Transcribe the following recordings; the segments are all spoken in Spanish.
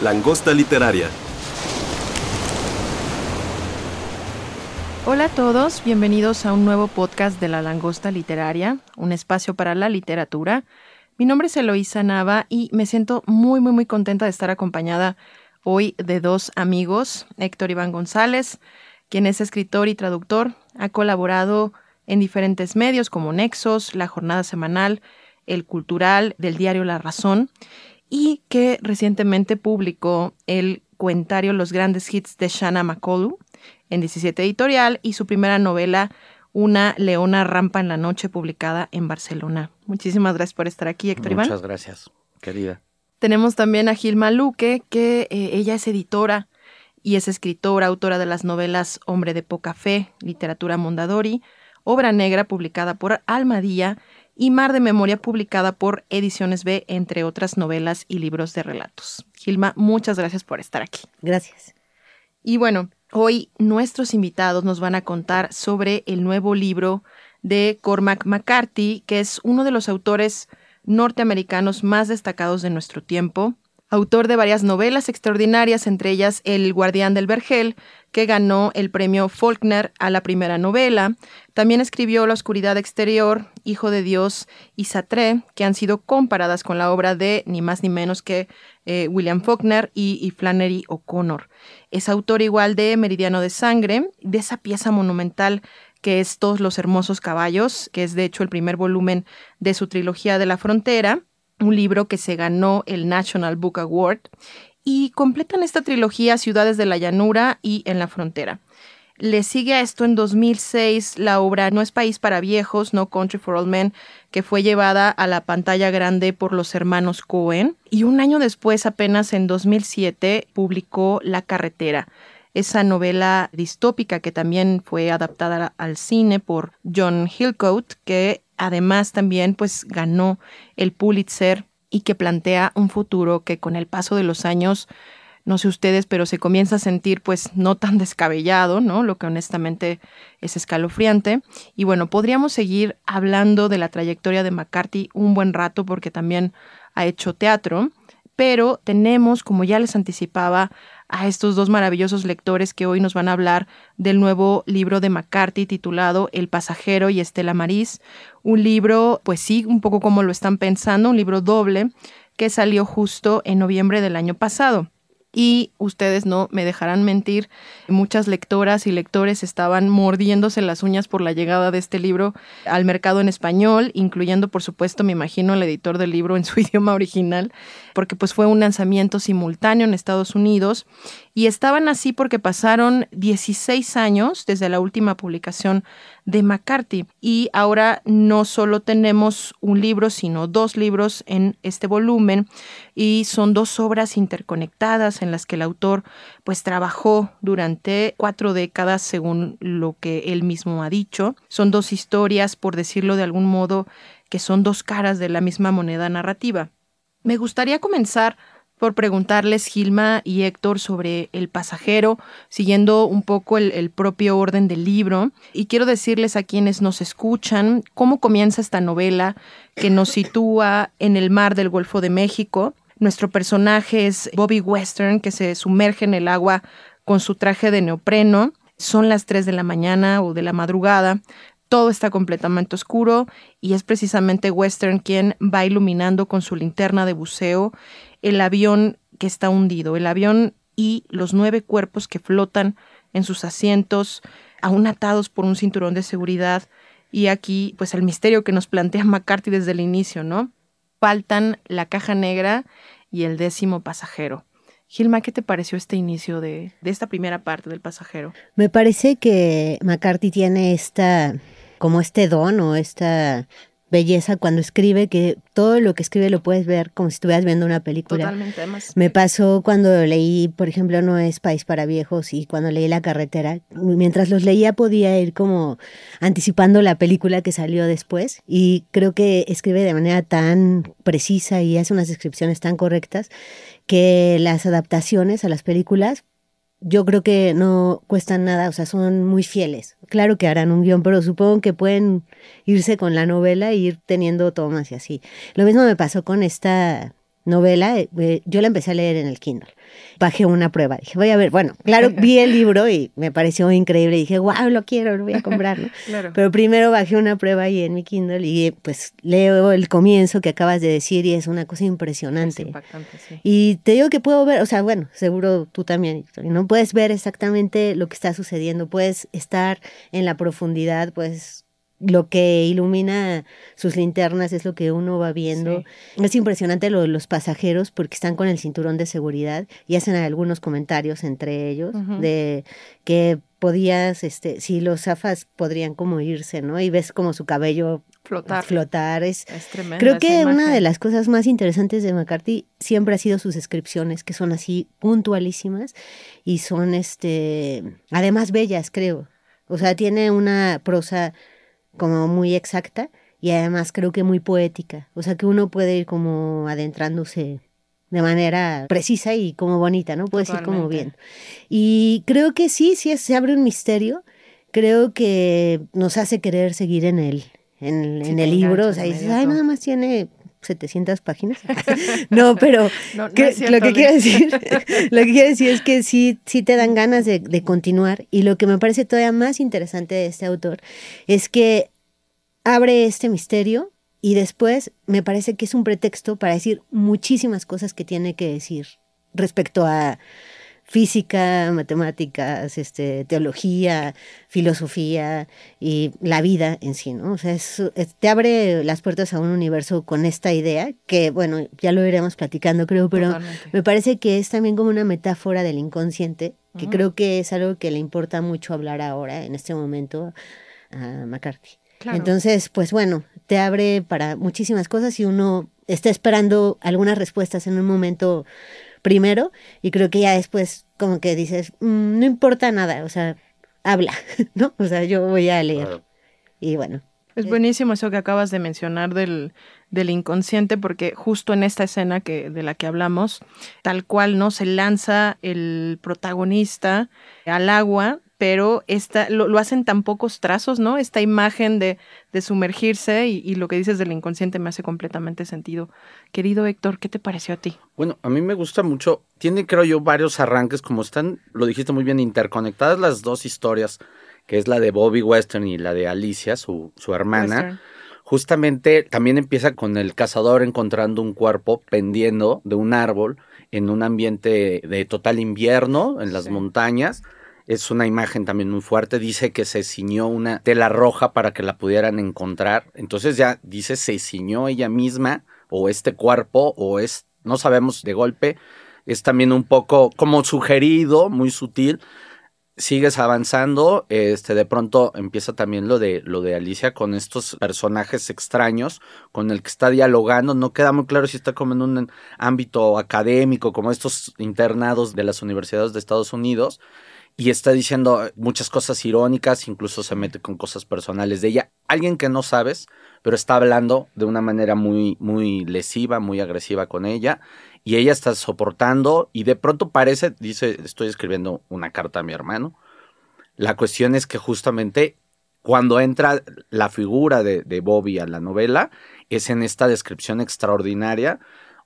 Langosta Literaria. Hola a todos, bienvenidos a un nuevo podcast de La Langosta Literaria, un espacio para la literatura. Mi nombre es Eloísa Nava y me siento muy, muy, muy contenta de estar acompañada hoy de dos amigos, Héctor Iván González, quien es escritor y traductor, ha colaborado en diferentes medios como Nexos, La Jornada Semanal, El Cultural, del diario La Razón, y que recientemente publicó el cuentario Los grandes hits de Shanna McCullough en 17 Editorial y su primera novela Una leona rampa en la noche publicada en Barcelona. Muchísimas gracias por estar aquí, Héctor Iván. Muchas gracias, querida. Tenemos también a Gilma Luque, que eh, ella es editora y es escritora, autora de las novelas Hombre de poca fe, Literatura Mondadori, Obra Negra publicada por Almadía y Mar de Memoria publicada por Ediciones B, entre otras novelas y libros de relatos. Gilma, muchas gracias por estar aquí. Gracias. Y bueno, hoy nuestros invitados nos van a contar sobre el nuevo libro de Cormac McCarthy, que es uno de los autores norteamericanos más destacados de nuestro tiempo, autor de varias novelas extraordinarias, entre ellas El guardián del vergel, que ganó el premio Faulkner a la primera novela. También escribió La oscuridad exterior, Hijo de Dios y Satré, que han sido comparadas con la obra de ni más ni menos que eh, William Faulkner y, y Flannery O'Connor. Es autor igual de Meridiano de Sangre, de esa pieza monumental que es Todos los hermosos caballos, que es de hecho el primer volumen de su trilogía de la frontera un libro que se ganó el National Book Award, y completan esta trilogía Ciudades de la Llanura y En la Frontera. Le sigue a esto en 2006 la obra No es País para Viejos, No Country for All Men, que fue llevada a la pantalla grande por los hermanos Cohen. Y un año después, apenas en 2007, publicó La Carretera, esa novela distópica que también fue adaptada al cine por John Hillcoat, que además también pues ganó el Pulitzer y que plantea un futuro que con el paso de los años no sé ustedes, pero se comienza a sentir pues no tan descabellado, ¿no? Lo que honestamente es escalofriante. Y bueno, podríamos seguir hablando de la trayectoria de McCarthy un buen rato porque también ha hecho teatro, pero tenemos, como ya les anticipaba, a estos dos maravillosos lectores que hoy nos van a hablar del nuevo libro de McCarthy titulado El pasajero y Estela Maris, un libro, pues sí, un poco como lo están pensando, un libro doble que salió justo en noviembre del año pasado y ustedes no me dejarán mentir, muchas lectoras y lectores estaban mordiéndose las uñas por la llegada de este libro al mercado en español, incluyendo por supuesto, me imagino, el editor del libro en su idioma original, porque pues fue un lanzamiento simultáneo en Estados Unidos y estaban así porque pasaron 16 años desde la última publicación de McCarthy. Y ahora no solo tenemos un libro, sino dos libros en este volumen y son dos obras interconectadas en las que el autor pues trabajó durante cuatro décadas según lo que él mismo ha dicho. Son dos historias, por decirlo de algún modo, que son dos caras de la misma moneda narrativa. Me gustaría comenzar por preguntarles Gilma y Héctor sobre El pasajero, siguiendo un poco el, propio orden del libro. Y quiero decirles a quienes nos escuchan cómo comienza esta novela que nos sitúa en el mar del Golfo de México. Nuestro personaje es Bobby Western, que se sumerge en el agua con su traje de neopreno. Son las 3 de la mañana o de la madrugada. Todo está completamente oscuro y es precisamente Western quien va iluminando con su linterna de buceo el avión que está hundido, el avión y los nueve cuerpos que flotan en sus asientos, aún atados por un cinturón de seguridad. Y aquí, pues el misterio que nos plantea McCarthy desde el inicio, ¿no? Faltan la caja negra y el décimo pasajero. Gilma, ¿qué te pareció este inicio de, de esta primera parte del pasajero? Me parece que McCarthy tiene esta, como este don o esta belleza cuando escribe, que todo lo que escribe lo puedes ver como si estuvieras viendo una película. Totalmente, además. Me pasó cuando leí, por ejemplo, No es País para Viejos y cuando leí La Carretera. Mientras los leía podía ir como anticipando la película que salió después y creo que escribe de manera tan precisa y hace unas descripciones tan correctas que las adaptaciones a las películas yo creo que no cuestan nada, o sea, son muy fieles. Claro que harán un guion, pero supongo que pueden irse con la novela e ir teniendo tomas y así. Lo mismo me pasó con esta novela, eh, eh, yo la empecé a leer en el Kindle. Bajé una prueba, dije, voy a ver, bueno, claro, vi el libro y me pareció increíble, dije, wow, lo quiero, lo voy a comprar, Pero primero bajé una prueba ahí en mi Kindle y pues leo el comienzo que acabas de decir y es una cosa impresionante. sí. Y te digo que puedo ver, o sea, bueno, seguro tú también, no puedes ver exactamente lo que está sucediendo, puedes estar en la profundidad, puedes lo que ilumina sus linternas es lo que uno va viendo. Es impresionante lo de los pasajeros porque están con el cinturón de seguridad y hacen algunos comentarios entre ellos de que podías, este, si los zafas podrían como irse, ¿no? Y ves como su cabello flotar. flotar. Es, tremendo. creo que una de las cosas más interesantes de McCarthy siempre ha sido sus descripciones, que son así puntualísimas y son, este, además bellas, creo. O sea, tiene una prosa como muy exacta y además creo que muy poética. O sea que uno puede ir como adentrándose de manera precisa y como bonita, ¿no? Puede ser como bien. Y creo que sí, sí se abre un misterio. Creo que nos hace querer seguir en el, en, el libro. O sea, dices, ay, nada más tiene 700 páginas. no, pero lo que quiero decir, lo que quiero decir es que sí, sí te dan ganas de, de, continuar. Y lo que me parece todavía más interesante de este autor es que abre este misterio y después me parece que es un pretexto para decir muchísimas cosas que tiene que decir respecto a física, matemáticas, este, teología, filosofía y la vida en sí, ¿no? O sea, te abre las puertas a un universo con esta idea que, bueno, ya lo iremos platicando, creo, pero me parece que es también como una metáfora del inconsciente, que creo que es algo que le importa mucho hablar ahora, en este momento, a McCarthy. Entonces, pues bueno, te abre para muchísimas cosas y uno está esperando algunas respuestas en un momento primero y creo que ya después como que dices, mm, no importa nada, o sea, habla, ¿no? O sea, yo voy a leer. Y bueno. Es buenísimo eso que acabas de mencionar del, del inconsciente, porque justo en esta escena que, de la que hablamos, tal cual, ¿no? Se lanza el protagonista al agua pero esta, lo, hacen tan pocos trazos, ¿no? Esta imagen de, de sumergirse y, lo que dices del inconsciente me hace completamente sentido. Querido Héctor, ¿qué te pareció a ti? Bueno, a mí me gusta mucho. Tiene, creo yo, varios arranques, como están, lo dijiste muy bien, interconectadas las dos historias, que es la de Bobby Western y la de Alicia, su, su hermana. Justamente también empieza con el cazador encontrando un cuerpo pendiendo de un árbol en un ambiente de total invierno en las montañas es una imagen también muy fuerte. Dice que se ciñó una tela roja para que la pudieran encontrar. Entonces ya dice se ciñó ella misma o este cuerpo o es, no sabemos de golpe. Es también un poco como sugerido, muy sutil. Sigues avanzando, este, de pronto empieza también lo de, lo de Alicia con estos personajes extraños con el que está dialogando. No queda muy claro si está como en un ámbito académico, como estos internados de las universidades de Estados Unidos y está diciendo muchas cosas irónicas, incluso se mete con cosas personales de ella. Alguien que no sabes, pero está hablando de una manera muy, muy lesiva, muy agresiva con ella, y ella está soportando, y de pronto parece, dice, estoy escribiendo una carta a mi hermano. La cuestión es que justamente cuando entra la figura de, de Bobby a la novela, es en esta descripción extraordinaria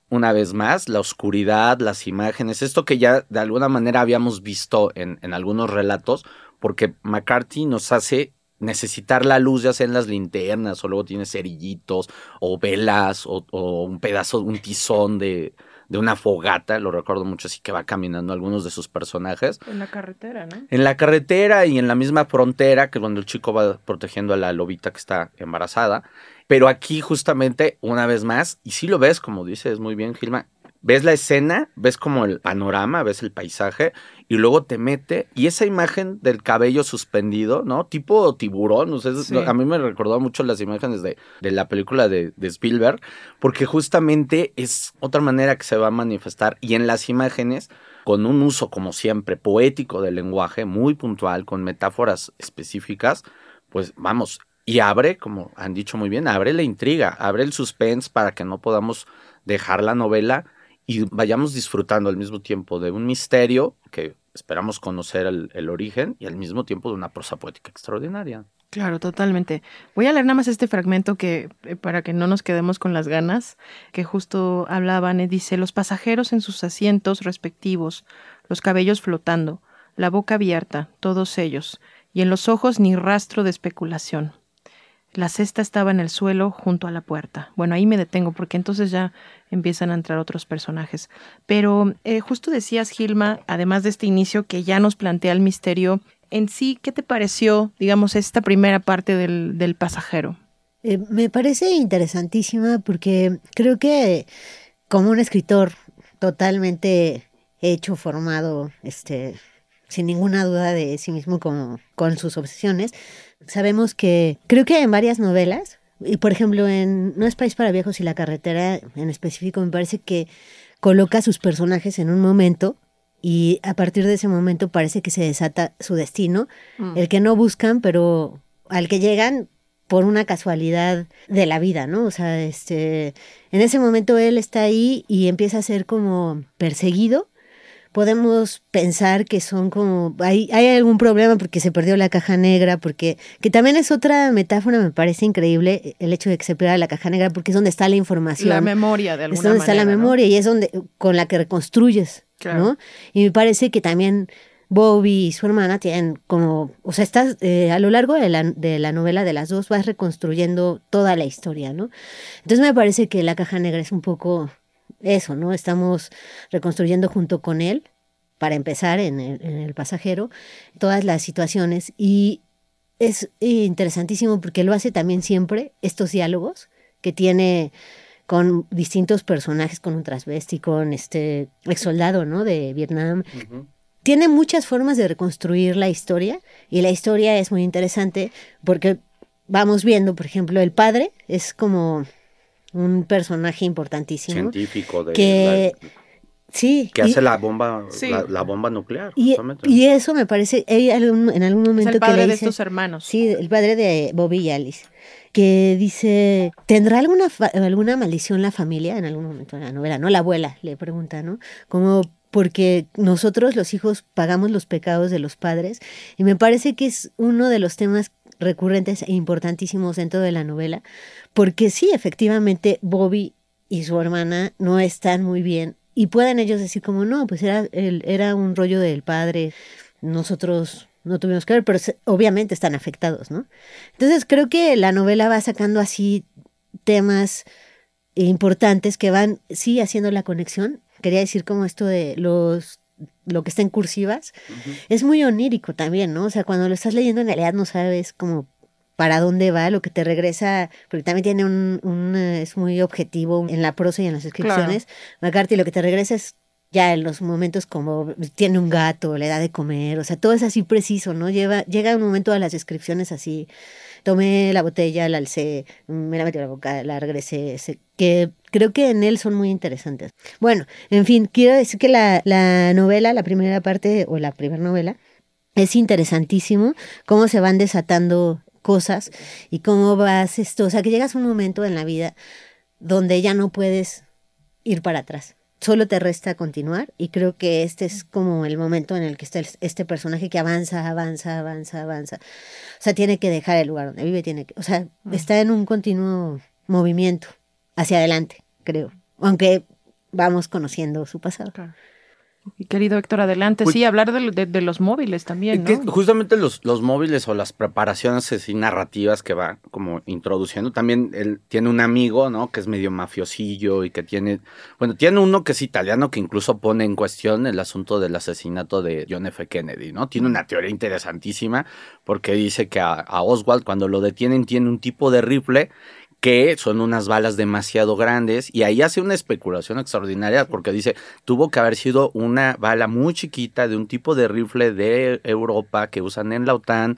una vez más, la oscuridad, las imágenes, esto que ya de alguna manera habíamos visto en, en algunos relatos, porque McCarthy nos hace necesitar la luz ya sea en las linternas o luego tiene cerillitos o velas o, un pedazo, un tizón de, de, una fogata, lo recuerdo mucho así que va caminando algunos de sus personajes. En la carretera, ¿no? En la carretera y en la misma frontera que cuando el chico va protegiendo a la lobita que está embarazada. Pero aquí justamente, una vez más, y si lo ves, como dices muy bien, Gilma, ves la escena, ves como el panorama, ves el paisaje y luego te mete y esa imagen del cabello suspendido, ¿no? Tipo tiburón, o sea, a mí me recordó mucho las imágenes de, de la película de, de, Spielberg, porque justamente es otra manera que se va a manifestar y en las imágenes con un uso como siempre poético del lenguaje, muy puntual, con metáforas específicas, pues vamos, y abre, como han dicho muy bien, abre la intriga, abre el suspense para que no podamos dejar la novela y vayamos disfrutando al mismo tiempo de un misterio que esperamos conocer el, origen y al mismo tiempo de una prosa poética extraordinaria. Claro, totalmente. Voy a leer nada más este fragmento que eh, para que no nos quedemos con las ganas, que justo hablaban, dice, los pasajeros en sus asientos respectivos, los cabellos flotando, la boca abierta, todos ellos, y en los ojos ni rastro de especulación. La cesta estaba en el suelo junto a la puerta. Bueno, ahí me detengo porque entonces ya empiezan a entrar otros personajes. Pero eh, justo decías, Gilma, además de este inicio que ya nos plantea el misterio, en sí, ¿qué te pareció, digamos, esta primera parte del, pasajero? Eh, me parece interesantísima porque creo que como un escritor totalmente hecho, formado, este, sin ninguna duda de sí mismo como, con sus obsesiones, sabemos que creo que en varias novelas, y por ejemplo en No es país para viejos y la carretera en específico, me parece que coloca a sus personajes en un momento y a partir de ese momento parece que se desata su destino, mm. el que no buscan, pero al que llegan por una casualidad de la vida, ¿no? O sea, este, en ese momento él está ahí y empieza a ser como perseguido podemos pensar que son como, hay, hay algún problema porque se perdió la caja negra, porque, que también es otra metáfora, me parece increíble el hecho de que se pierda la caja negra, porque es donde está la información. La memoria, de alguna Es donde está la memoria y es donde, con la que reconstruyes, ¿no? Y me parece que también Bobby y su hermana tienen como, o sea, estás eh, a lo largo de la, de la novela de las dos vas reconstruyendo toda la historia, ¿no? Entonces me parece que la caja negra es un poco eso, ¿no? Estamos reconstruyendo junto con él, para empezar, en el, pasajero, todas las situaciones. Y es interesantísimo porque lo hace también siempre, estos diálogos que tiene con distintos personajes, con un transvesti, con este ex soldado, ¿no? De Vietnam. Tiene muchas formas de reconstruir la historia y la historia es muy interesante porque vamos viendo, por ejemplo, el padre es como un personaje importantísimo. Científico de que, sí. Que hace la bomba, la, bomba nuclear. Y, y, eso me parece, hay en algún momento el padre que le de estos hermanos. Sí, el padre de Bobby y Alice. Que dice, ¿tendrá alguna, alguna maldición la familia en algún momento de la novela? No, la abuela le pregunta, ¿no? Como porque nosotros los hijos pagamos los pecados de los padres y me parece que es uno de los temas recurrentes e importantísimos dentro de la novela, porque sí, efectivamente, Bobby y su hermana no están muy bien y pueden ellos decir como, no, pues era, el, era un rollo del padre, nosotros no tuvimos que ver, pero obviamente están afectados, ¿no? Entonces creo que la novela va sacando así temas importantes que van, sí, haciendo la conexión. Quería decir como esto de los lo que está en cursivas, es muy onírico también, ¿no? O sea, cuando lo estás leyendo en realidad no sabes como para dónde va, lo que te regresa, porque también tiene un, es muy objetivo en la prosa y en las descripciones. McCarthy lo que te regresa es ya en los momentos como tiene un gato, le da de comer, o sea, todo es así preciso, ¿no? Lleva, llega un momento a las descripciones así, tomé la botella, la alcé, me la metí a la boca, la regresé, que creo que en él son muy interesantes. Bueno, en fin, quiero decir que la, la novela, la primera parte o la primera novela, es interesantísimo cómo se van desatando cosas y cómo vas esto, o sea, que llegas a un momento en la vida donde ya no puedes ir para atrás. Solo te resta continuar y creo que este es como el momento en el que está este personaje que avanza, avanza, avanza, avanza. O sea, tiene que dejar el lugar donde vive, tiene que, o sea, está en un continuo movimiento hacia adelante, creo. Aunque vamos conociendo su pasado. Y querido Héctor, adelante. Pues sí, hablar de, los móviles también. ¿no? justamente los, los móviles o las preparaciones así narrativas que va como introduciendo. También él tiene un amigo, ¿no? Que es medio mafiosillo y que tiene. Bueno, tiene uno que es italiano que incluso pone en cuestión el asunto del asesinato de John F. Kennedy, ¿no? Tiene una teoría interesantísima porque dice que a Oswald, cuando lo detienen, tiene un tipo de rifle que son unas balas demasiado grandes y ahí hace una especulación extraordinaria porque dice, tuvo que haber sido una bala muy chiquita de un tipo de rifle de Europa que usan en la OTAN,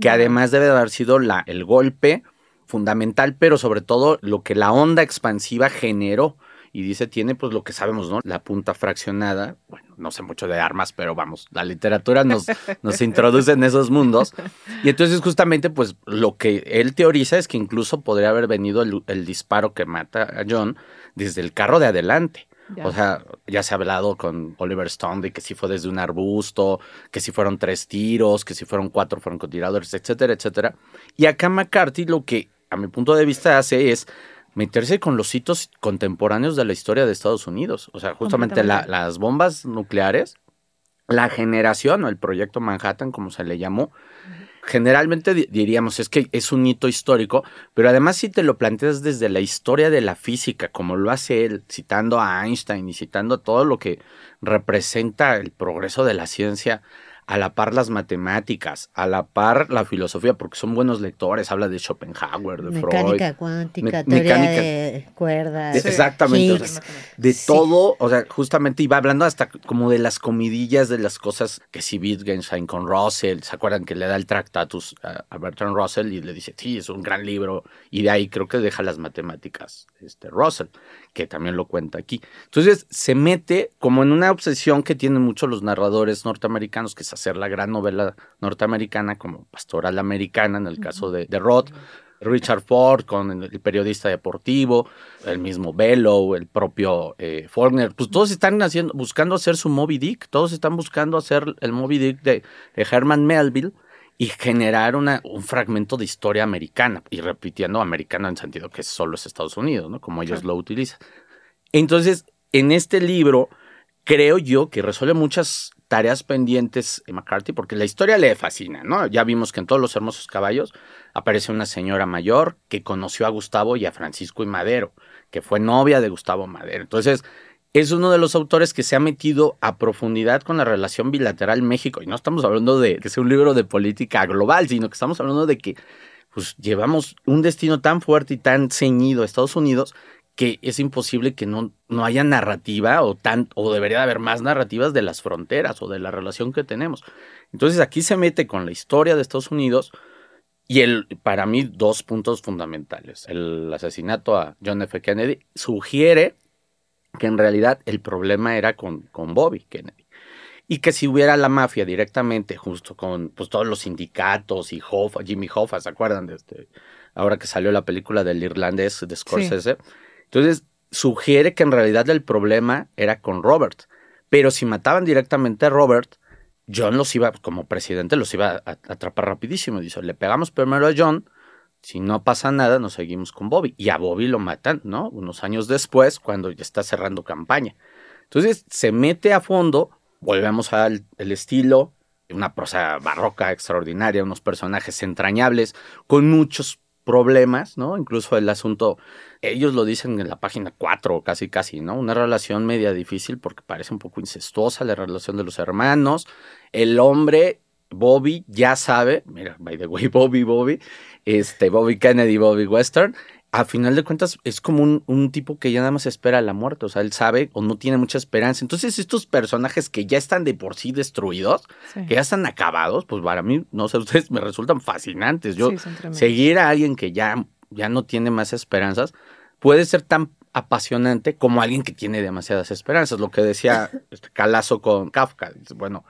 que además debe de haber sido la, el golpe fundamental, pero sobre todo lo que la onda expansiva generó y dice tiene pues lo que sabemos, ¿no? La punta fraccionada. Bueno, no sé mucho de armas, pero vamos, la literatura nos, nos introduce en esos mundos. Y entonces justamente pues lo que él teoriza es que incluso podría haber venido el, disparo que mata a John desde el carro de adelante. O sea, ya se ha hablado con Oliver Stone de que si fue desde un arbusto, que si fueron tres tiros, que si fueron cuatro francotiradores, etcétera, etcétera. Y acá McCarthy lo que a mi punto de vista hace es meterse con los hitos contemporáneos de la historia de Estados Unidos. O sea, justamente las bombas nucleares, la generación o el proyecto Manhattan, como se le llamó, generalmente diríamos es que es un hito histórico, pero además si te lo planteas desde la historia de la física, como lo hace él, citando a Einstein y citando todo lo que representa el progreso de la ciencia a la par las matemáticas, a la par la filosofía, porque son buenos lectores, habla de Schopenhauer, de Freud. Mecánica cuántica, teoría de cuerdas. exactamente, de todo, o sea, justamente iba hablando hasta como de las comidillas de las cosas que si Wittgenstein con Russell, ¿se acuerdan que le da el tractatus a, Bertrand Russell y le dice, sí, es un gran libro, y de ahí creo que deja las matemáticas, este Russell, que también lo cuenta aquí. Entonces se mete como en una obsesión que tienen muchos los narradores norteamericanos, que es hacer la gran novela norteamericana como Pastoral Americana, en el caso de, de Roth. Richard Ford con el periodista deportivo, el mismo Bellow, el propio eh, Faulkner, pues todos están haciendo, buscando hacer su Moby Dick, todos están buscando hacer el Moby Dick de, Herman Melville y generar una, un fragmento de historia americana, y repitiendo americano en sentido que solo es Estados Unidos, ¿no? Como ellos lo utilizan. Entonces, en este libro, creo yo que resuelve muchas tareas pendientes de McCarthy, porque la historia le fascina, ¿no? Ya vimos que en todos los hermosos caballos aparece una señora mayor que conoció a Gustavo y a Francisco y Madero, que fue novia de Gustavo Madero. Entonces, es uno de los autores que se ha metido a profundidad con la relación bilateral México. Y no estamos hablando de que sea un libro de política global, sino que estamos hablando de que pues, llevamos un destino tan fuerte y tan ceñido a Estados Unidos que es imposible que no, no haya narrativa o, tan, o debería haber más narrativas de las fronteras o de la relación que tenemos. Entonces aquí se mete con la historia de Estados Unidos y el, para mí dos puntos fundamentales. El asesinato a John F. Kennedy sugiere que en realidad el problema era con, con Bobby Kennedy. Y que si hubiera la mafia directamente, justo con pues, todos los sindicatos y Hoffa, Jimmy Hoffa, ¿se acuerdan de este? Ahora que salió la película del irlandés de Scorsese. Entonces, sugiere que en realidad el problema era con Robert. Pero si mataban directamente a Robert, John los iba, como presidente, los iba a atrapar rapidísimo. Dice, le pegamos primero a John, si no pasa nada, nos seguimos con Bobby. Y a Bobby lo matan, ¿no? Unos años después, cuando ya está cerrando campaña. Entonces, se mete a fondo, volvemos al el estilo, una prosa barroca extraordinaria, unos personajes entrañables, con muchos problemas, ¿no? Incluso el asunto, ellos lo dicen en la página 4, casi casi, ¿no? Una relación media difícil porque parece un poco incestuosa la relación de los hermanos. El hombre, Bobby, ya sabe, mira, by the way, Bobby, Bobby, este, Bobby Kennedy, Bobby Western, a final de cuentas es como un, tipo que ya nada más espera la muerte, o sea, él sabe o no tiene mucha esperanza. Entonces estos personajes que ya están de por sí destruidos, que ya están acabados, pues para mí, no sé, ustedes me resultan fascinantes. Yo seguir a alguien que ya, ya no tiene más esperanzas puede ser tan apasionante como alguien que tiene demasiadas esperanzas. Lo que decía este Calazo con Kafka. Bueno,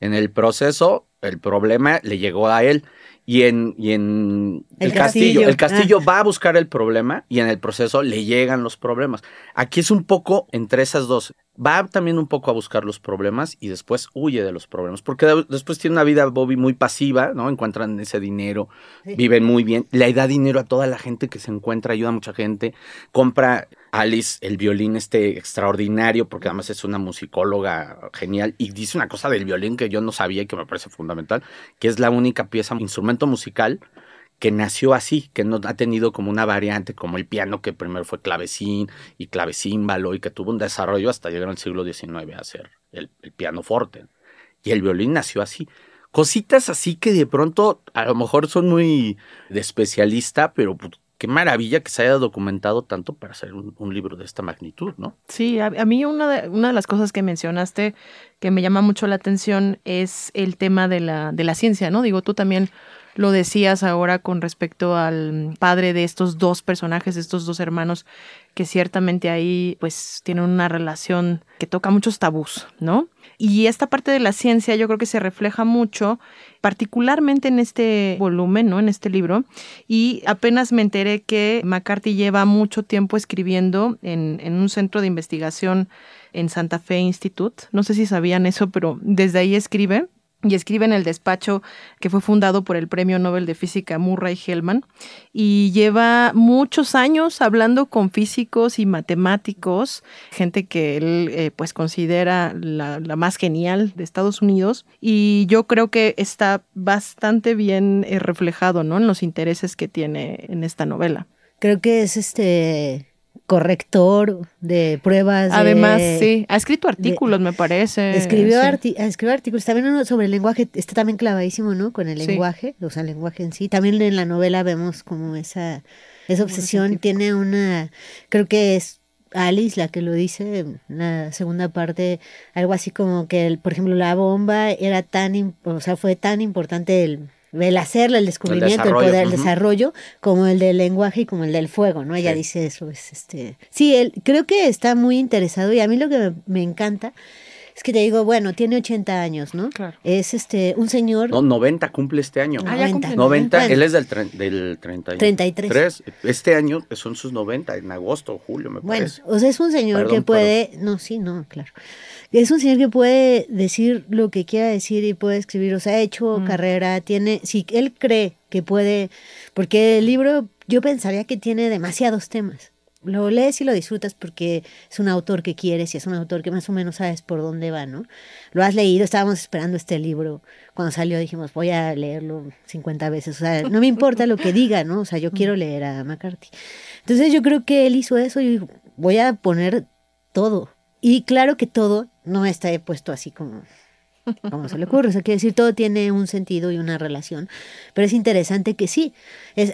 en el proceso el problema le llegó a él y en, y en el, castillo. El castillo ah. va a buscar el problema y en el proceso le llegan los problemas. Aquí es un poco entre esas dos. Va también un poco a buscar los problemas y después huye de los problemas. Porque después tiene una vida Bobby muy pasiva, ¿no? Encuentran ese dinero, viven muy bien. Le da dinero a toda la gente que se encuentra, ayuda a mucha gente. Compra Alice el violín este extraordinario, porque además es una musicóloga genial, y dice una cosa del violín que yo no sabía y que me parece fundamental, que es la única pieza, instrumento musical que nació así, que no ha tenido como una variante como el piano, que primero fue clavecín y clavecímbalo, y que tuvo un desarrollo hasta llegar al siglo XIX a ser el, el piano forte. Y el violín nació así. Cositas así que de pronto a lo mejor son muy de especialista, pero pues, qué maravilla que se haya documentado tanto para hacer un, libro de esta magnitud, ¿no? Sí, a, mí una de, una de las cosas que mencionaste que me llama mucho la atención es el tema de la, de la ciencia, ¿no? Digo, tú también lo decías ahora con respecto al padre de estos dos personajes, estos dos hermanos, que ciertamente ahí pues tienen una relación que toca muchos tabús, ¿no? Y esta parte de la ciencia yo creo que se refleja mucho, particularmente en este volumen, ¿no? En este libro. Y apenas me enteré que McCarthy lleva mucho tiempo escribiendo en, en un centro de investigación en Santa Fe Institute. No sé si sabían eso, pero desde ahí escribe y escribe en el despacho que fue fundado por el Premio Nobel de Física Murray Hellman y lleva muchos años hablando con físicos y matemáticos, gente que él eh, pues considera la, más genial de Estados Unidos y yo creo que está bastante bien eh, reflejado ¿no? en los intereses que tiene en esta novela. Creo que es este corrector de pruebas. Además, sí, ha escrito artículos, me parece. Escribió, escribió artículos, también uno sobre el lenguaje, está también clavadísimo, ¿no? Con el lenguaje, o sea, el lenguaje en sí. También en la novela vemos como esa, esa obsesión, tiene una, creo que es Alice la que lo dice en la segunda parte, algo así como que, por ejemplo, la bomba era tan, o sea, fue tan importante el el hacerlo, el descubrimiento, el, poder, el desarrollo, como el del lenguaje y como el del fuego, ¿no? Ella dice eso, es este. Sí, él, creo que está muy interesado y a mí lo que me, encanta es que te digo, bueno, tiene 80 años, ¿no? Claro. Es este, un señor. No, 90 cumple este año. Ah, 90. 90, él es del, del 33. Este año son sus 90, en agosto o julio, me parece. Bueno, o sea, es un señor que puede. No, sí, no, claro es un señor que puede decir lo que quiera decir y puede escribir, o sea, ha hecho mm. carrera, tiene, si él cree que puede, porque el libro yo pensaría que tiene demasiados temas. Lo lees y lo disfrutas porque es un autor que quieres y es un autor que más o menos sabes por dónde va, ¿no? Lo has leído, estábamos esperando este libro. Cuando salió dijimos, voy a leerlo 50 veces. O sea, no me importa lo que diga, ¿no? O sea, yo quiero leer a McCarthy. Entonces yo creo que él hizo eso y voy a poner todo. Y claro que todo no está puesto así como, como se le ocurre. O sea, quiere decir, todo tiene un sentido y una relación. Pero es interesante que sí,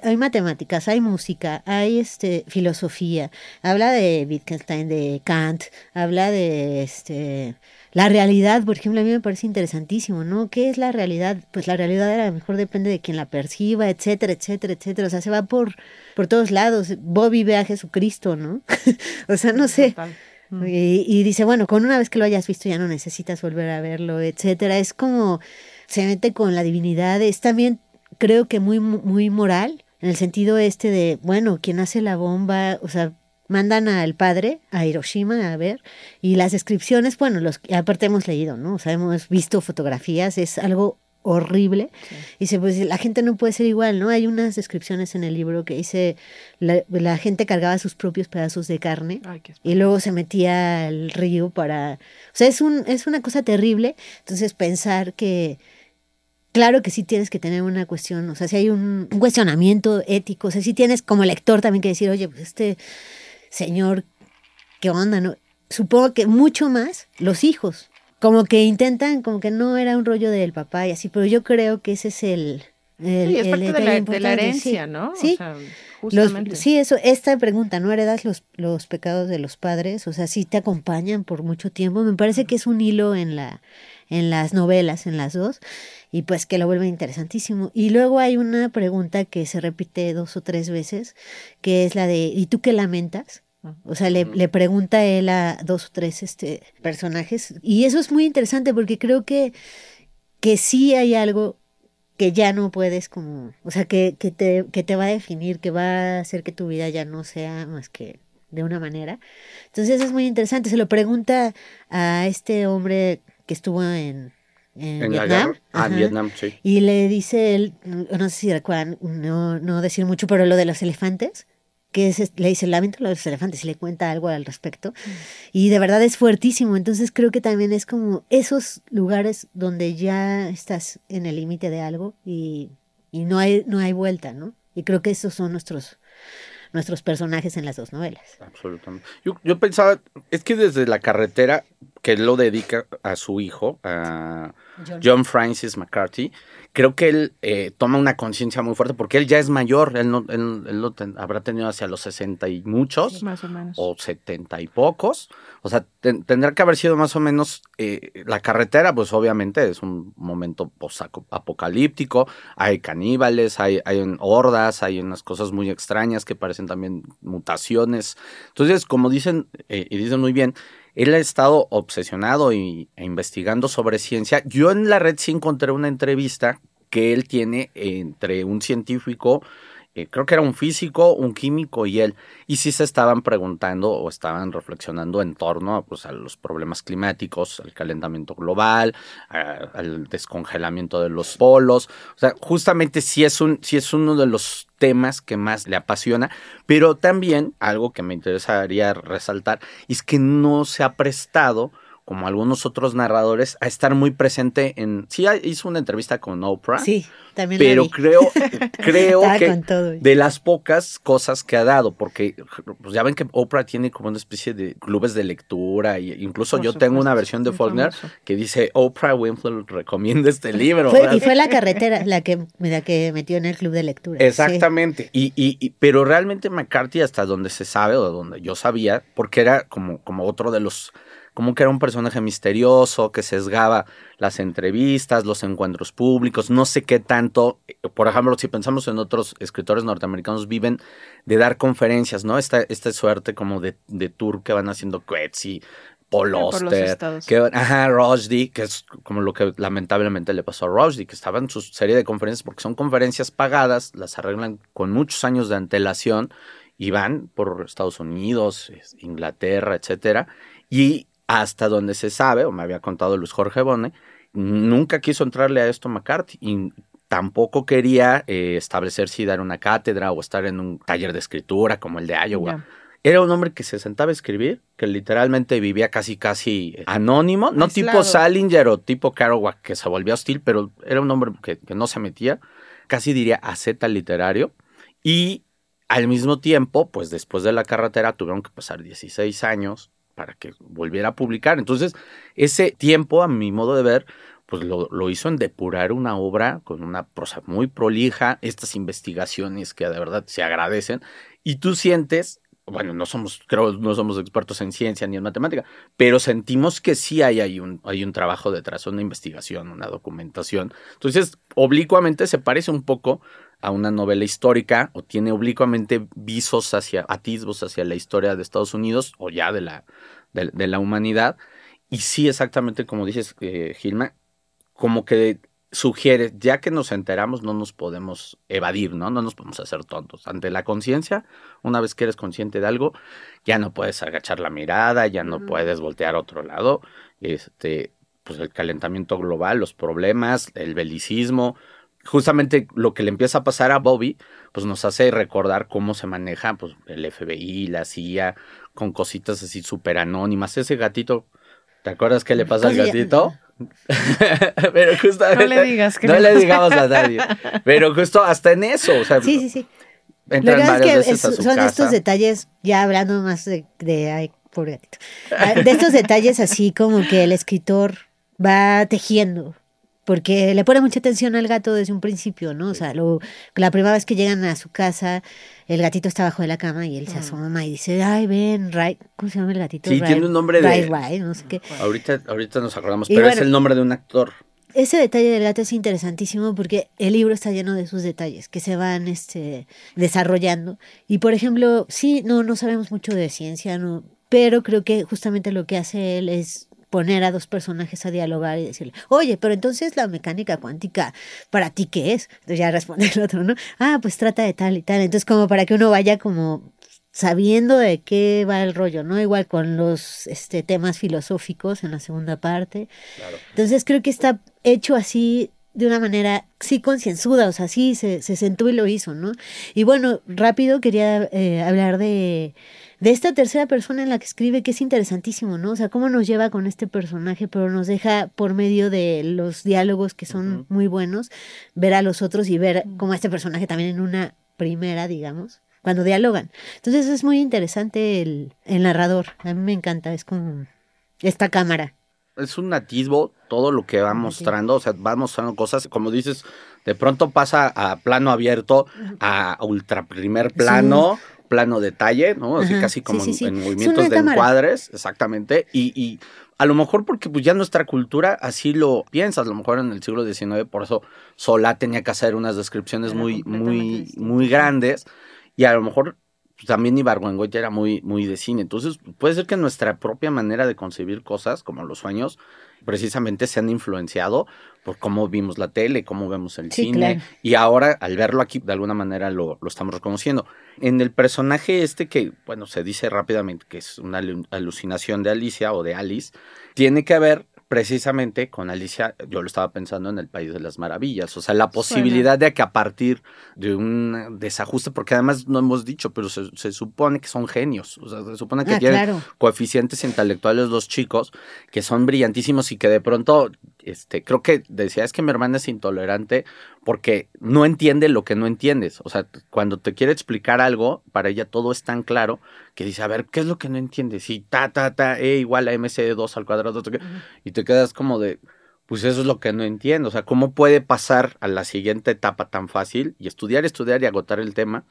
hay matemáticas, hay música, hay este, filosofía. Habla de Wittgenstein, de Kant, habla de este, la realidad, por ejemplo, a mí me parece interesantísimo, ¿no? ¿Qué es la realidad? Pues la realidad a lo mejor depende de quien la perciba, etcétera, etcétera, etcétera. O sea, se va por, por todos lados. Bobby ve a Jesucristo, ¿no? o sea, no sé. Y, dice, bueno, con una vez que lo hayas visto ya no necesitas volver a verlo, etcétera. Es como se mete con la divinidad, es también creo que muy muy moral en el sentido este de, bueno, quien hace la bomba, o sea, mandan al padre a Hiroshima a ver y las descripciones, bueno, los aparte hemos leído, ¿no? O sea, hemos visto fotografías, es algo horrible. Y dice, pues la gente no puede ser igual, ¿no? Hay unas descripciones en el libro que dice, la, gente cargaba sus propios pedazos de carne y luego se metía al río para... O sea, es, un, es una cosa terrible. Entonces pensar que... Claro que sí tienes que tener una cuestión, o sea, si hay un, un cuestionamiento ético, o sea, si tienes como lector también que decir, oye, pues este señor, ¿qué onda? No? Supongo que mucho más los hijos, como que intentan, como que no era un rollo del papá y así, pero yo creo que ese es el... el sí, es parte de la, herencia, ¿no? Sí, sí, eso, esta pregunta, ¿no heredas los, los pecados de los padres? O sea, sí te acompañan por mucho tiempo. Me parece que es un hilo en la en las novelas, en las dos, y pues que lo vuelve interesantísimo. Y luego hay una pregunta que se repite dos o tres veces, que es la de ¿y tú qué lamentas? O sea, le, le, pregunta él a dos o tres este, personajes. Y eso es muy interesante porque creo que, que sí hay algo que ya no puedes como, o sea, que, que, te, que te va a definir, que va a hacer que tu vida ya no sea más que de una manera. Entonces es muy interesante. Se lo pregunta a este hombre que estuvo en, en, Vietnam. Ah, Vietnam, sí. Y le dice él, no sé si recuerdan, no, no decir mucho, pero lo de los elefantes que le dice el lamento de los elefantes y le cuenta algo al respecto. Mm. Y de verdad es fuertísimo. Entonces creo que también es como esos lugares donde ya estás en el límite de algo y, y, no, hay, no hay vuelta, ¿no? Y creo que esos son nuestros, nuestros personajes en las dos novelas. Absolutamente. Yo, yo pensaba, es que desde la carretera que él lo dedica a su hijo, a John Francis McCarthy, creo que él eh, toma una conciencia muy fuerte porque él ya es mayor, él, no, él, lo habrá tenido hacia los 60 y muchos, más o menos. O 70 y pocos. O sea, tendrá que haber sido más o menos eh, la carretera, pues obviamente es un momento apocalíptico, hay caníbales, hay, hay hordas, hay unas cosas muy extrañas que parecen también mutaciones. Entonces, como dicen, eh, y dicen muy bien, él ha estado obsesionado y, e investigando sobre ciencia. Yo en la red sí encontré una entrevista que él tiene entre un científico eh, creo que era un físico, un químico y él, y sí se estaban preguntando o estaban reflexionando en torno pues, a los problemas climáticos, al calentamiento global, al descongelamiento de los polos. O sea, justamente sí es, un, sí es uno de los temas que más le apasiona, pero también algo que me interesaría resaltar es que no se ha prestado como algunos otros narradores, a estar muy presente en... Sí, hizo una entrevista con Oprah. Sí, también Pero creo, creo que de las pocas cosas que ha dado, porque pues ya ven que Oprah tiene como una especie de clubes de lectura, y incluso yo tengo una versión de Faulkner que dice Oprah Winfrey recomienda este libro. y fue la carretera la que, la que metió en el club de lectura. Exactamente. Y, y, pero realmente McCarthy, hasta donde se sabe, o donde yo sabía, porque era como, como otro de los como que era un personaje misterioso que sesgaba las entrevistas, los encuentros públicos, no sé qué tanto, por ejemplo, si pensamos en otros escritores norteamericanos, viven de dar conferencias, ¿no? Esta, esta suerte como de, de tour que van haciendo Quetzi, Paul Oster, que, ajá, Rushdie, que es como lo que lamentablemente le pasó a Rushdie, que estaba en su serie de conferencias porque son conferencias pagadas, las arreglan con muchos años de antelación y van por Estados Unidos, Inglaterra, etcétera, y hasta donde se sabe, o me había contado Luis Jorge Bone, nunca quiso entrarle a esto McCarthy y tampoco quería eh, establecer si dar una cátedra o estar en un taller de escritura como el de Iowa. Era un hombre que se sentaba a escribir, que literalmente vivía casi casi anónimo, no tipo Salinger o tipo Kerouac que se volvió hostil, pero era un hombre que, que no se metía, casi diría aceta literario. Y al mismo tiempo, pues después de la carretera tuvieron que pasar 16 años para que volviera a publicar. Entonces, ese tiempo, a mi modo de ver, pues lo, lo, hizo en depurar una obra con una prosa muy prolija, estas investigaciones que de verdad se agradecen, y tú sientes, bueno, no somos, creo, no somos expertos en ciencia ni en matemática, pero sentimos que sí hay, hay, un, hay un trabajo detrás, una investigación, una documentación. Entonces, oblicuamente se parece un poco a una novela histórica o tiene oblicuamente visos hacia atisbos hacia la historia de Estados Unidos o ya de la, de, la humanidad. Y sí, exactamente como dices, eh, Gilma, como que sugiere, ya que nos enteramos, no nos podemos evadir, ¿no? No nos podemos hacer tontos. Ante la conciencia, una vez que eres consciente de algo, ya no puedes agachar la mirada, ya no puedes voltear a otro lado. Este, pues el calentamiento global, los problemas, el belicismo, justamente lo que le empieza a pasar a Bobby, pues nos hace recordar cómo se maneja pues, el FBI, la CIA, con cositas así súper anónimas. Ese gatito, ¿te acuerdas qué le pasa al gatito? Pero justamente, no le digas que no le digamos a nadie. Pero justo hasta en eso, o sea, sí, sí, sí. Entran Lo que es que son estos detalles, ya hablando más de, de ay, pobre gatito, ah, de estos detalles así como que el escritor va tejiendo porque le pone mucha atención al gato desde un principio, ¿no? O sea, lo, la primera vez que llegan a su casa, el gatito está abajo de la cama y él se mm. asoma y dice, ay, ven, Ray, ¿cómo se llama el gatito? Sí, tiene un nombre de... Ray, no sé qué. Ahorita, ahorita nos acordamos, pero es el nombre de un actor. Ese detalle del gato es interesantísimo porque el libro está lleno de sus detalles que se van este, desarrollando. Y por ejemplo, sí, no, no sabemos mucho de ciencia, no, pero creo que justamente lo que hace él es poner a dos personajes a dialogar y decirle, oye, pero entonces la mecánica cuántica, ¿para ti qué es? Entonces ya responde el otro, ¿no? Ah, pues trata de tal y tal. Entonces como para que uno vaya como sabiendo de qué va el rollo, ¿no? Igual con los este, temas filosóficos en la segunda parte. Entonces creo que está hecho así de una manera, sí, concienzuda, o sea, sí, se, se sentó y lo hizo, ¿no? Y bueno, rápido quería eh, hablar de de esta tercera persona en la que escribe, que es interesantísimo, ¿no? O sea, cómo nos lleva con este personaje, pero nos deja por medio de los diálogos que son muy buenos, ver a los otros y ver cómo este personaje también en una primera, digamos, cuando dialogan. Entonces es muy interesante el, el narrador, a mí me encanta, es como esta cámara. Es un atisbo todo lo que va mostrando, o sea, va mostrando cosas, como dices, de pronto pasa a plano abierto, a ultra primer plano, plano detalle, ¿no? Así casi como en movimientos de encuadres, exactamente, y, y a lo mejor porque pues ya nuestra cultura así lo piensa, a lo mejor en el siglo XIX, por eso Solá tenía que hacer unas descripciones muy, muy, muy grandes, y a lo mejor pues, también Ibargüengoitia era muy, muy de cine. Entonces, puede ser que nuestra propia manera de concebir cosas, como los sueños, precisamente se han influenciado por cómo vimos la tele, cómo vemos el cine. Y ahora, al verlo aquí, de alguna manera lo, lo, estamos reconociendo. En el personaje este que, bueno, se dice rápidamente que es una alucinación de Alicia o de Alice, tiene que ver precisamente con Alicia, yo lo estaba pensando en el País de las Maravillas, o sea, la posibilidad de que a partir de un desajuste, porque además no hemos dicho, pero se, supone que son genios, o sea, se supone que ah, tienen coeficientes intelectuales los chicos, que son brillantísimos y que de pronto, este, creo que decía, es que mi hermana es intolerante porque no entiende lo que no entiendes, o sea, cuando te quiere explicar algo, para ella todo es tan claro que dice, a ver, ¿qué es lo que no entiendes? Y ta, ta, ta, E igual a MC de 2 al cuadrado, y te quedas como de, pues eso es lo que no entiendo, o sea, ¿cómo puede pasar a la siguiente etapa tan fácil y estudiar, estudiar y agotar el tema?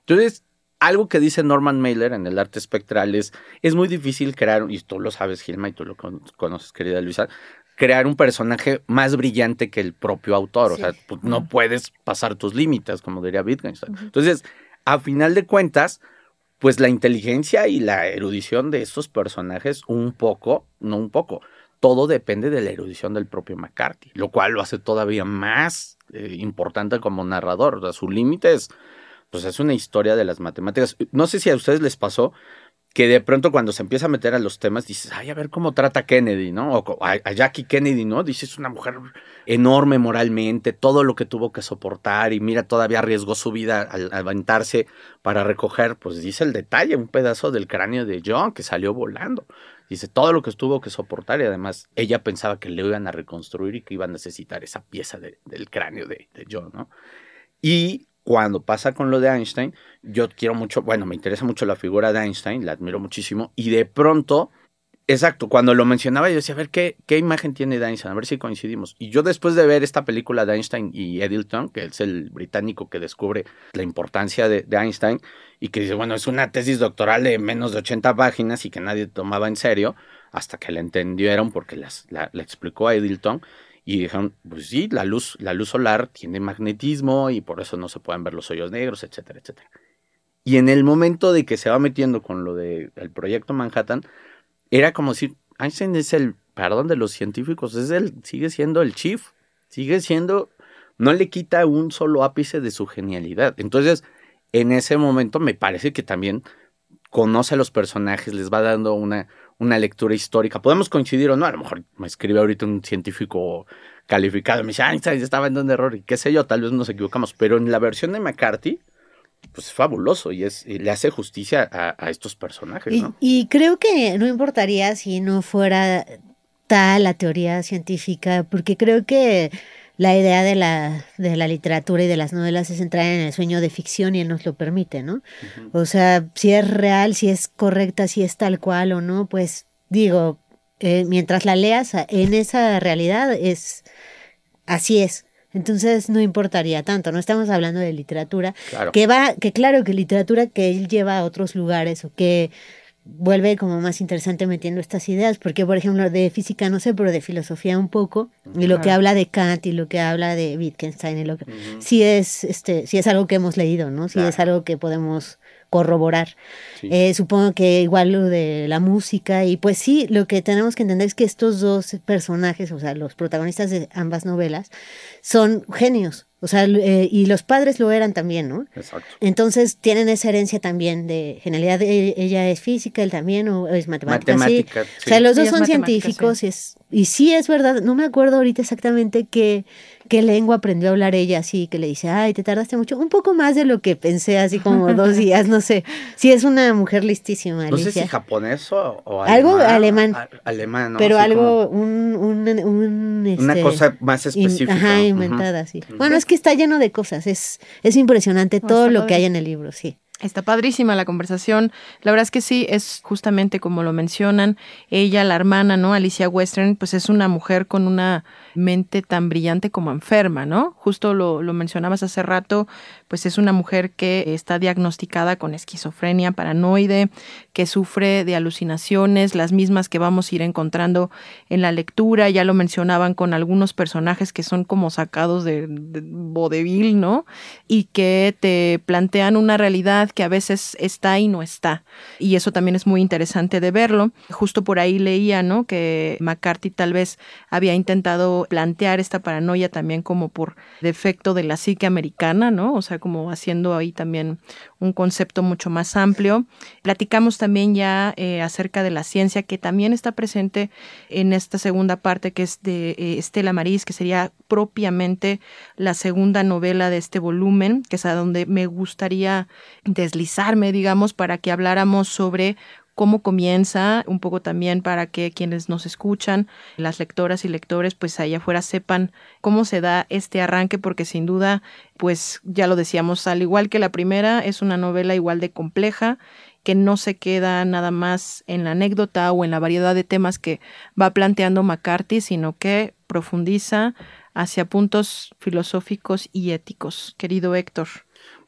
Entonces, algo que dice Norman Mailer en el arte espectral es, es muy difícil crear, y tú lo sabes, Gilma, y tú lo conoces, querida Luisa, crear un personaje más brillante que el propio autor, o sea, pues, no puedes pasar tus límites, como diría Wittgenstein. Entonces, a final de cuentas, pues la inteligencia y la erudición de estos personajes, un poco, no un poco, todo depende de la erudición del propio McCarthy, lo cual lo hace todavía más eh, importante como narrador. O sea, su límite es, pues es una historia de las matemáticas. No sé si a ustedes les pasó, que de pronto cuando se empieza a meter a los temas dices, ay, a ver cómo trata Kennedy, ¿no? O a, Jackie Kennedy, ¿no? Dices, es una mujer enorme moralmente, todo lo que tuvo que soportar y mira, todavía arriesgó su vida al aventarse para recoger, pues dice el detalle, un pedazo del cráneo de John que salió volando. Dice todo lo que tuvo que soportar y además ella pensaba que le iban a reconstruir y que iba a necesitar esa pieza del cráneo de, de John, ¿no? Y cuando pasa con lo de Einstein, yo quiero mucho, bueno, me interesa mucho la figura de Einstein, la admiro muchísimo, y de pronto, exacto, cuando lo mencionaba yo decía, a ver, ¿qué, imagen tiene de Einstein? A ver si coincidimos. Y yo después de ver esta película de Einstein y Eddington, que es el británico que descubre la importancia de, Einstein, y que dice, bueno, es una tesis doctoral de menos de 80 páginas y que nadie tomaba en serio, hasta que la entendieron porque las, la, explicó a Eddington, y dijeron, pues sí, la luz, la luz solar tiene magnetismo y por eso no se pueden ver los hoyos negros, etcétera, etcétera. Y en el momento de que se va metiendo con lo del proyecto Manhattan, era como si Einstein es el, perdón, de los científicos, es el, sigue siendo el chief, sigue siendo, no le quita un solo ápice de su genialidad. Entonces, en ese momento me parece que también conoce a los personajes, les va dando una, una lectura histórica. Podemos coincidir o no, a lo mejor me escribe ahorita un científico calificado, me dice, Einstein estaba en un error y qué sé yo, tal vez nos equivocamos, pero en la versión de McCarthy, pues es fabuloso y, es, le hace justicia a, estos personajes. Y, y, creo que no importaría si no fuera tal la teoría científica, porque creo que la idea de la, de la literatura y de las novelas es entrar en el sueño de ficción y él nos lo permite, ¿no? O sea, si es real, si es correcta, si es tal cual o no, pues digo, eh, mientras la leas en esa realidad es así es. Entonces no importaría tanto, no estamos hablando de literatura que va, que claro que literatura que él lleva a otros lugares o que vuelve como más interesante metiendo estas ideas, porque por ejemplo de física no sé, pero de filosofía un poco, y lo que habla de Kant y lo que habla de Wittgenstein, y lo que, sí es este, sí es algo que hemos leído, ¿no? Sí es algo que podemos corroborar. Eh, supongo que igual lo de la música, y pues sí, lo que tenemos que entender es que estos dos personajes, o sea, los protagonistas de ambas novelas, son genios. O sea, eh, y los padres lo eran también, ¿no? Exacto. Entonces tienen esa herencia también de genialidad. Ella es física, él también, o es matemática. Matemática, sí. O sea, los dos son científicos y, es, y sí es verdad. No me acuerdo ahorita exactamente qué, qué lengua aprendió a hablar ella, así que le dice, ay, te tardaste mucho. Un poco más de lo que pensé, así como dos días, no sé. Sí, es una mujer listísima. No sé si japonés o, alemán. Algo alemán. alemán, ¿no? Pero algo, un, un, una este, cosa más específica. ajá, inventada, sí. Bueno, es que está lleno de cosas. Es, es impresionante todo lo que hay en el libro, sí. Está padrísima la conversación. La verdad es que sí, es justamente como lo mencionan. Ella, la hermana, ¿no? Alicia Western, pues es una mujer con una mente tan brillante como enferma, ¿no? Justo lo, lo mencionabas hace rato, pues es una mujer que está diagnosticada con esquizofrenia paranoide, que sufre de alucinaciones, las mismas que vamos a ir encontrando en la lectura. Ya lo mencionaban con algunos personajes que son como sacados de, de vodevil, ¿no? Y que te plantean una realidad que a veces está y no está. Y eso también es muy interesante de verlo. Justo por ahí leía, ¿no? Que McCarthy tal vez había intentado plantear esta paranoia también como por defecto de la psique americana, ¿no? O sea, como haciendo ahí también un concepto mucho más amplio. Platicamos también ya eh, acerca de la ciencia que también está presente en esta segunda parte que es de eh, Estela Maris, que sería propiamente la segunda novela de este volumen, que es a donde me gustaría deslizarme, digamos, para que habláramos sobre cómo comienza, un poco también para que quienes nos escuchan, las lectoras y lectores, pues allá afuera sepan cómo se da este arranque, porque sin duda, pues ya lo decíamos, al igual que la primera, es una novela igual de compleja que no se queda nada más en la anécdota o en la variedad de temas que va planteando McCarthy, sino que profundiza hacia puntos filosóficos y éticos. Querido Héctor.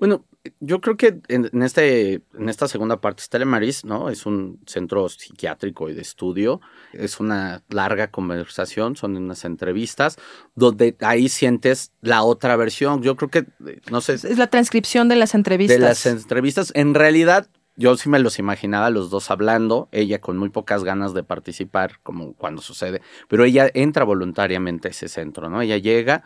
Bueno, yo creo que en, este, en esta segunda parte, Stella Maris, ¿no? Es un centro psiquiátrico y de estudio. Es una larga conversación, son unas entrevistas, donde ahí sientes la otra versión. Yo creo que, no sé. Es la transcripción de las entrevistas. De las entrevistas. En realidad, yo sí me los imaginaba los dos hablando, ella con muy pocas ganas de participar, como cuando sucede, pero ella entra voluntariamente a ese centro, ¿no? Ella llega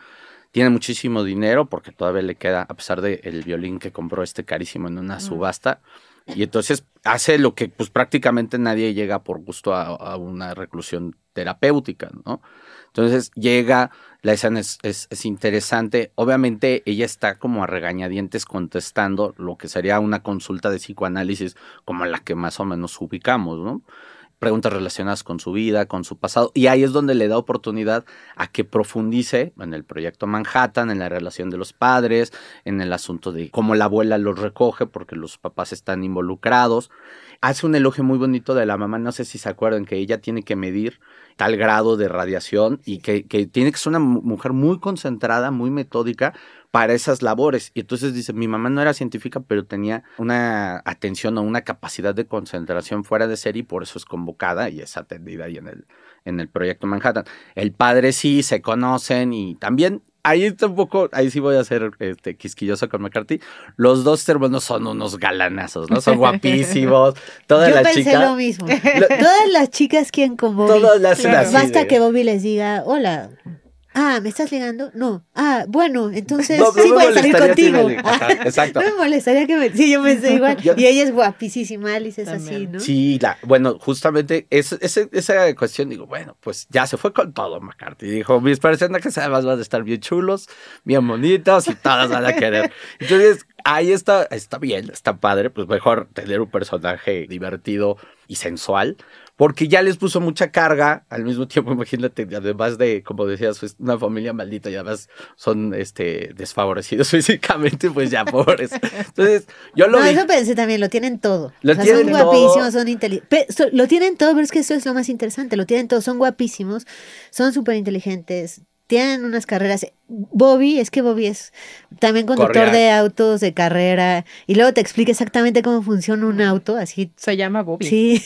tiene muchísimo dinero porque todavía le queda, a pesar del el violín que compró este carísimo en una subasta. Y entonces hace lo que pues prácticamente nadie llega por gusto a, una reclusión terapéutica, ¿no? Entonces llega, la escena es, es, es, interesante. Obviamente ella está como a regañadientes contestando lo que sería una consulta de psicoanálisis como la que más o menos ubicamos, ¿no? Preguntas relacionadas con su vida, con su pasado, y ahí es donde le da oportunidad a que profundice en el proyecto Manhattan, en la relación de los padres, en el asunto de cómo la abuela los recoge porque los papás están involucrados. Hace un elogio muy bonito de la mamá, no sé si se acuerdan, que ella tiene que medir tal grado de radiación y que, que tiene que ser una mujer muy concentrada, muy metódica, para esas labores. Y entonces dice, mi mamá no era científica, pero tenía una atención o una capacidad de concentración fuera de serie y por eso es convocada y es atendida ahí en el, en el proyecto Manhattan. El padre sí, se conocen y también ahí tampoco, ahí sí voy a ser este, quisquilloso con McCarthy. Los dos hermanos son unos galanazos, ¿no? Son guapísimos. Todas Yo las pensé chicas. lo mismo. Todas las chicas quieren con Bobby. Todas las así Basta que Bobby les diga, hola. Ah, ¿me estás ligando? No. Ah, bueno, entonces No, no sí me voy a salir me contigo. Ajá, exacto. No me molestaría que me... Sí, yo pensé igual. Yo- Y ella es guapísima, Alice es así. ¿no? Sí, la, bueno, justamente es, esa cuestión, digo, bueno, pues ya se fue con todo McCarthy. Dijo, mis personajes además van a estar bien chulos, bien bonitos y todas van a querer. Entonces, ahí está, está bien, está padre, pues mejor tener un personaje divertido y sensual. Porque ya les puso mucha carga, al mismo tiempo, imagínate, además de, como decías, pues, una familia maldita y además son este, desfavorecidos físicamente, pues ya pobres. Entonces, yo lo no, vi. eso pensé también, lo tienen todo. Lo o sea, tienen son todo. guapísimos, son inteligentes. Lo tienen todo, pero es que eso es lo más interesante. Lo tienen todo, son guapísimos, son súper inteligentes, tienen unas carreras. Bobby, es que Bobby es también conductor Correa. de autos de carrera y luego te explica exactamente cómo funciona un auto, así. Se llama Bobby. Sí.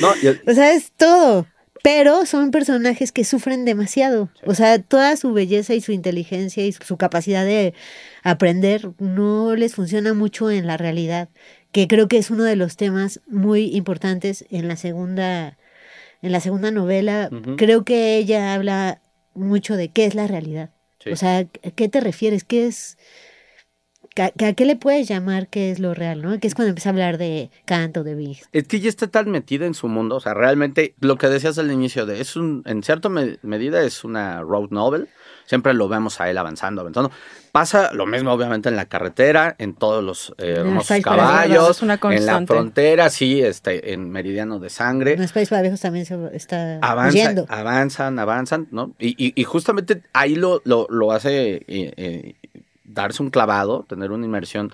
No, yo- O sea, es todo. Pero son personajes que sufren demasiado. O sea, toda su belleza y su inteligencia y su capacidad de aprender no les funciona mucho en la realidad, que creo que es uno de los temas muy importantes en la segunda en la segunda novela. Creo que ella habla mucho de qué es la realidad. Sí. O sea, ¿a qué te refieres? ¿Qué es ¿A, qué le puedes llamar qué es lo real, no? Que es cuando empieza a hablar de canto, de Big. Es que ella está tan metida en su mundo, o sea, realmente lo que decías al inicio de es un, en cierta me- medida es una road novel, siempre lo vemos a él avanzando, avanzando. Pasa lo mismo obviamente en la carretera, en todos los eh, hermosos caballos, es una en la frontera, sí, este, en Meridiano de Sangre. En los países para viejos también se está Avanza- huyendo. avanzan, avanzan, ¿no? Y, y- y justamente ahí lo, lo, lo hace eh, eh, darse un clavado, tener una inmersión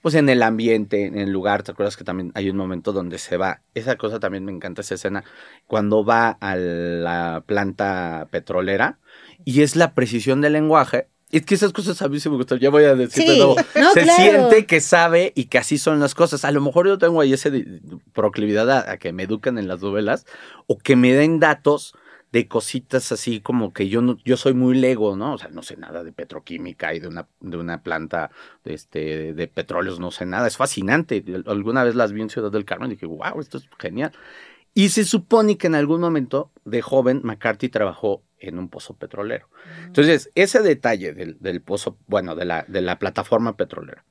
pues en el ambiente, en el lugar, ¿te acuerdas que también hay un momento donde se va? Esa cosa también me encanta esa escena, cuando va a la planta petrolera y es la precisión del lenguaje. Es que esas cosas a mí sí me gustan, ya voy a decir de Sí, nuevo. no, se claro. siente que sabe y que así son las cosas. A lo mejor yo tengo ahí esa de- proclividad a, a que me educan en las novelas o que me den datos de cositas así como que yo no, yo soy muy lego, ¿no? O sea, no sé nada de petroquímica y de una, de una planta de, este, de petróleos, no sé nada. Es fascinante. Alguna vez las vi en Ciudad del Carmen y dije, wow, esto es genial. Y se supone que en algún momento de joven McCarthy trabajó en un pozo petrolero. Entonces, ese detalle del, del pozo, bueno, de la, de la plataforma petrolera,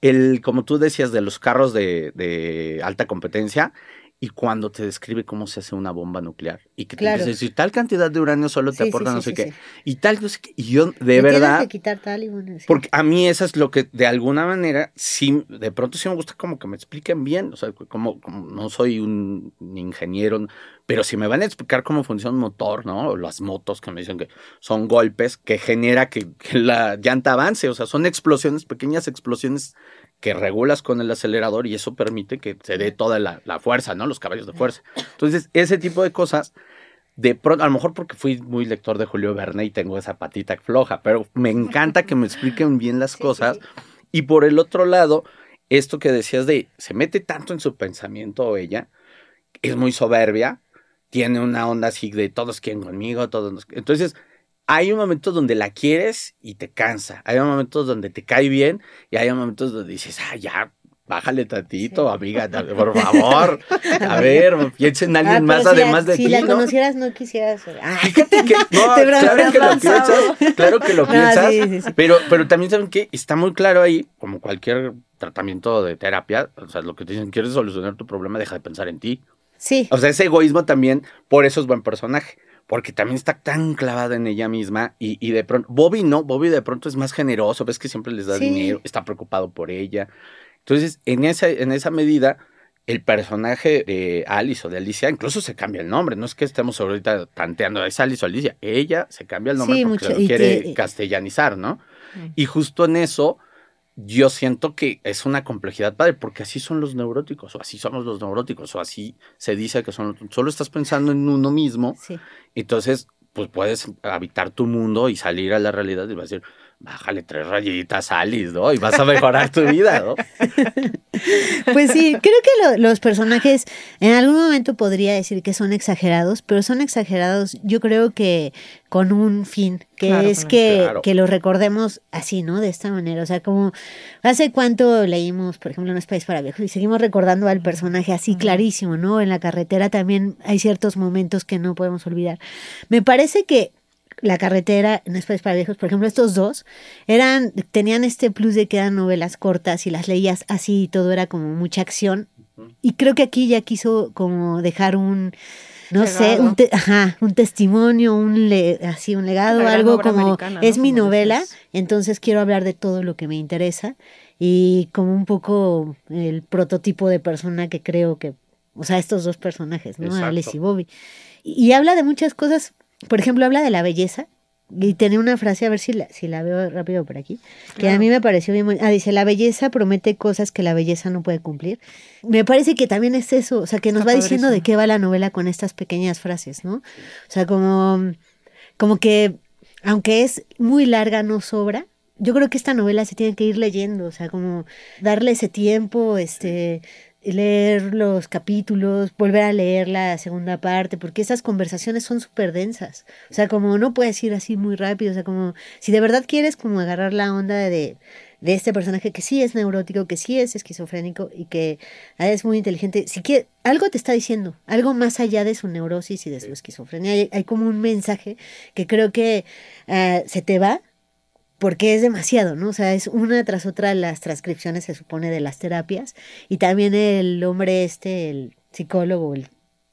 el, como tú decías, de los carros de, de alta competencia, y cuando te describe cómo se hace una bomba nuclear, y que te empieza a decir, tal cantidad de uranio solo te Sí, aporta sí, no sé qué, y tal, no sé qué, y yo de Me verdad... que quitar tal y bueno, sí. Porque a mí eso es lo que de alguna manera, sí, de pronto sí me gusta como que me expliquen bien, o sea, como, como no soy un ingeniero, pero si me van a explicar cómo funciona un motor, ¿no? O las motos que me dicen que son golpes que genera que, que la llanta avance, o sea, son explosiones, pequeñas explosiones que regulas con el acelerador y eso permite que se dé toda la, la fuerza, ¿no? Los caballos de fuerza. Entonces, ese tipo de cosas de pronto, a lo mejor porque fui muy lector de Julio Verne y tengo esa patita floja, pero me encanta que me expliquen bien las Sí, cosas. sí. Y por el otro lado, esto que decías de, se mete tanto en su pensamiento ella, es muy soberbia, tiene una onda así de todos quieren conmigo, todos nos-". Entonces, hay un momento donde la quieres y te cansa, hay momentos donde te cae bien y hay momentos donde dices, ah, ya, bájale tantito, Sí. amiga, por favor, a ver, piensa en alguien Ah, más si además la, de si ti, la ¿no? conocieras no quisieras. Ah. Fíjate que no, Te claro que lo piensas, claro que lo No, piensas, sí, sí, sí. pero, pero también saben que está muy claro ahí, como cualquier tratamiento de terapia, o sea, lo que te dicen, quieres solucionar tu problema, deja de pensar en ti. Sí, O sea, ese egoísmo también, por eso es buen personaje, porque también está tan clavada en ella misma y, y de pronto, Bobby no, Bobby de pronto es más generoso, ves que siempre les da Sí. dinero, está preocupado por ella. Entonces, en esa, en esa medida, el personaje de Alice o de Alicia incluso se cambia el nombre. No es que estemos ahorita tanteando, es Alice o Alicia. Ella se cambia el nombre Sí, porque mucho, lo y quiere que- castellanizar, ¿no? Mm. Y justo en eso, yo siento que es una complejidad padre, porque así son los neuróticos, o así somos los neuróticos, o así se dice que son. Solo estás pensando en uno mismo, sí. entonces, pues puedes habitar tu mundo y salir a la realidad y vas a decir, bájale tres rayitas, Alice, ¿no? Y vas a mejorar tu vida, ¿no? Pues sí, creo que lo- los personajes en algún momento podría decir que son exagerados, pero son exagerados yo creo que con un fin, que Claro, es que, Claro. que los recordemos así, ¿no? De esta manera. O sea, como hace cuánto leímos, por ejemplo, No es país para viejos y seguimos recordando al personaje así clarísimo, ¿no? En la carretera también hay ciertos momentos que no podemos olvidar. Me parece que la carretera, no es país para viejos, por ejemplo, estos dos eran, tenían este plus de que eran novelas cortas y las leías así y todo era como mucha acción. Y creo que aquí ya quiso como dejar un, no sé, un, te- ajá, un testimonio, un le- así un legado, algo como es mi Como novela, entonces quiero hablar de todo lo que me interesa y como un poco el prototipo de persona que creo que, o sea, estos dos personajes, ¿no? Exacto. Alice y Bobby. Y, y habla de muchas cosas, por ejemplo, habla de la belleza. Y tenía una frase, a ver si la, si la veo rápido por aquí, que a mí me pareció bien. muy- Ah, dice, la belleza promete cosas que la belleza no puede cumplir. Me parece que también es eso, o sea, que nos Está va diciendo de qué va la novela con estas pequeñas frases, ¿no? O sea, como, como que, aunque es muy larga, no sobra. Yo creo que esta novela se tiene que ir leyendo, o sea, como darle ese tiempo, este, leer los capítulos, volver a leer la segunda parte, porque esas conversaciones son súper densas. O sea, como no puedes ir así muy rápido, o sea, como si de verdad quieres como agarrar la onda de, de este personaje que sí es neurótico, que sí es esquizofrénico y que es muy inteligente, si quiere, algo te está diciendo, algo más allá de su neurosis y de su esquizofrenia. Hay, hay como un mensaje que creo que eh, se te va porque es demasiado, ¿no? O sea, es una tras otra las transcripciones, se supone, de las terapias. Y también el hombre este, el psicólogo, el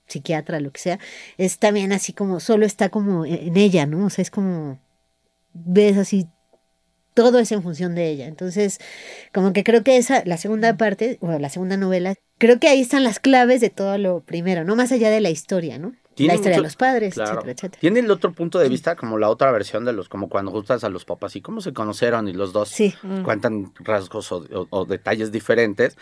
psiquiatra, lo que sea, es también así como, solo está como en ella, ¿no? O sea, es como, ves así, todo es en función de ella. Entonces, como que creo que esa, la segunda parte, o la segunda novela, creo que ahí están las claves de todo lo primero, no más allá de la historia, ¿no? La historia de los padres, etcétera, etcétera. Tiene el otro punto de vista como la otra versión de los, como cuando gustas a los papás y cómo se conocieron y los dos mm. cuentan rasgos o, detalles diferentes.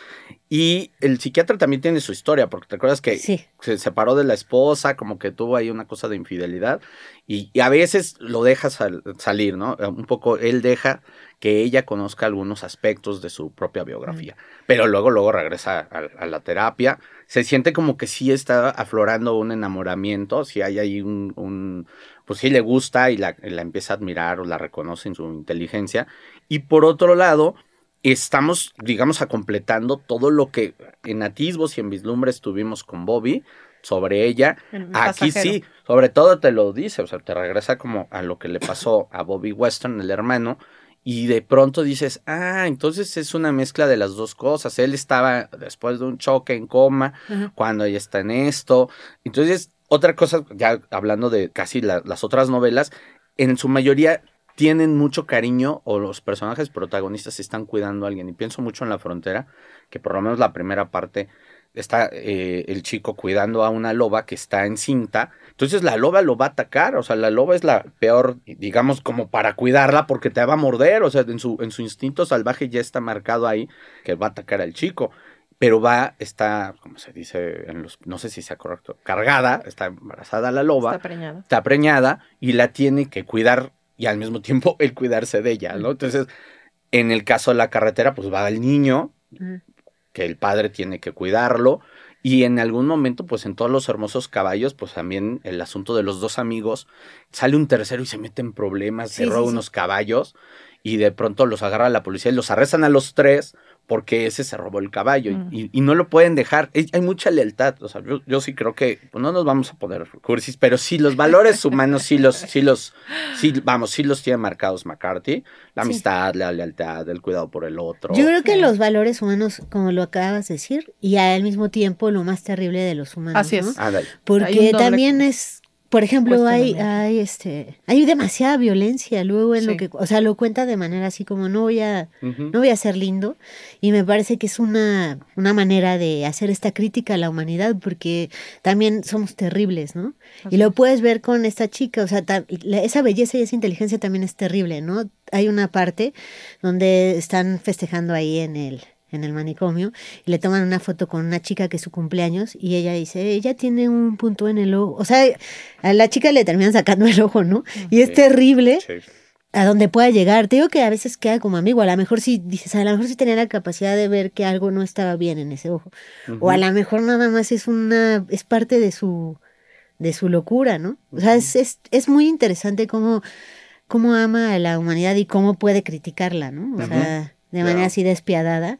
Y el psiquiatra también tiene su historia, porque te acuerdas que se separó de la esposa, como que tuvo ahí una cosa de infidelidad y, a veces lo deja salir, ¿no? Un poco él deja que ella conozca algunos aspectos de su propia biografía, pero luego, luego regresa a la terapia se siente como que sí está aflorando un enamoramiento, si hay ahí un, pues sí le gusta y la, empieza a admirar o la reconoce en su inteligencia. Y por otro lado, estamos, digamos, a completando todo lo que en atisbos y en vislumbres tuvimos con Bobby sobre ella. Aquí sí, sobre todo te lo dice, o sea, te regresa como a lo que le pasó a Bobby Weston, el hermano, y de pronto dices, ah, entonces es una mezcla de las dos cosas. Él estaba después de un choque en coma, cuando ella está en esto. Entonces, otra cosa, ya hablando de casi las otras novelas, en su mayoría tienen mucho cariño o los personajes protagonistas están cuidando a alguien. Y pienso mucho en La Frontera, que por lo menos la primera parte está eh, el chico cuidando a una loba que está encinta. Entonces la loba lo va a atacar, o sea, la loba es la peor, digamos, como para cuidarla porque te va a morder, o sea, en su, en su instinto salvaje ya está marcado ahí que va a atacar al chico. Pero va, está, como se dice, en los, no sé si sea correcto, cargada, está embarazada la loba. Está preñada. Está preñada y la tiene que cuidar y al mismo tiempo el cuidarse de ella, ¿no? Entonces, en el caso de la carretera, pues va el niño, que el padre tiene que cuidarlo. Y en algún momento, pues en todos los hermosos caballos, pues también el asunto de los dos amigos, sale un tercero y se mete en problemas, se roba unos caballos y de pronto los agarra la policía y los arrestan a los tres porque ese se robó el caballo y, mm. no lo pueden dejar. Hay, mucha lealtad. O sea, yo, sí creo que pues, no nos vamos a poner cursis, pero sí los valores humanos, sí los, sí los, sí, vamos, sí los tiene marcados McCarthy. La amistad, la lealtad, el cuidado por el otro. Yo creo que los valores humanos, como lo acabas de decir, y al mismo tiempo lo más terrible de los humanos. Así es. Porque también es por ejemplo, hay, hay este, hay demasiada violencia luego en lo que, o sea, lo cuenta de manera así como no voy a, no voy a ser lindo. Y me parece que es una, una manera de hacer esta crítica a la humanidad, porque también somos terribles, ¿no? y lo puedes ver con esta chica, o sea, esa belleza y esa inteligencia también es terrible, ¿no? Hay una parte donde están festejando ahí en el, en el manicomio y le toman una foto con una chica que es su cumpleaños y ella dice, ella tiene un punto en el ojo. O sea, a la chica le terminan sacando el ojo, ¿no? Y es terrible. A donde pueda llegar. Te digo que a veces queda como amigo. A lo mejor si dices, a lo mejor si tenía la capacidad de ver que algo no estaba bien en ese ojo. O a lo mejor nada más es una, es parte de su, de su locura, ¿no? O sea, es, es, es muy interesante cómo, cómo ama a la humanidad y cómo puede criticarla, ¿no? O sea, de manera así despiadada.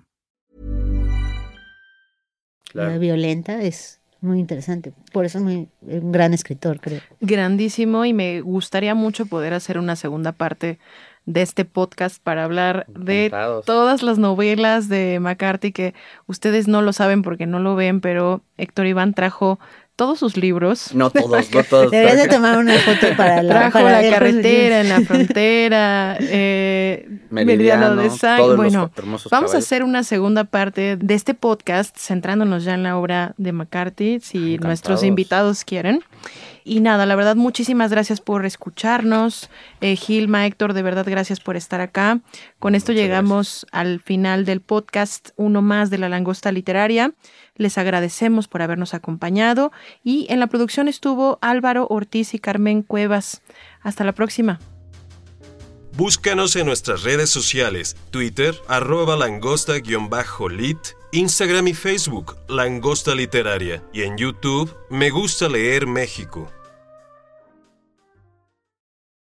Violenta es muy interesante. Por eso es muy, un gran escritor, creo. Grandísimo y me gustaría mucho poder hacer una segunda parte de este podcast para hablar de todas las novelas de McCarthy que ustedes no lo saben porque no lo ven, pero Héctor Iván trajo todos sus libros. No todos, no todos. Deberías de tomar una foto para la, Trajo la carretera, en la frontera, eh, Meridiano, de Sang. Bueno, vamos a hacer una segunda parte de este podcast centrándonos ya en la obra de McCarthy, si nuestros invitados quieren. Y nada, la verdad, muchísimas gracias por escucharnos. Eh, Gilma, Héctor, de verdad, gracias por estar acá. Con esto llegamos al final del podcast, uno más de la langosta literaria. Les agradecemos por habernos acompañado y en la producción estuvo Álvaro Ortiz y Carmen Cuevas. Hasta la próxima. Búscanos en nuestras redes sociales, Twitter, arroba langosta-lit, Instagram y Facebook, Langosta Literaria, y en YouTube, Me Gusta Leer México.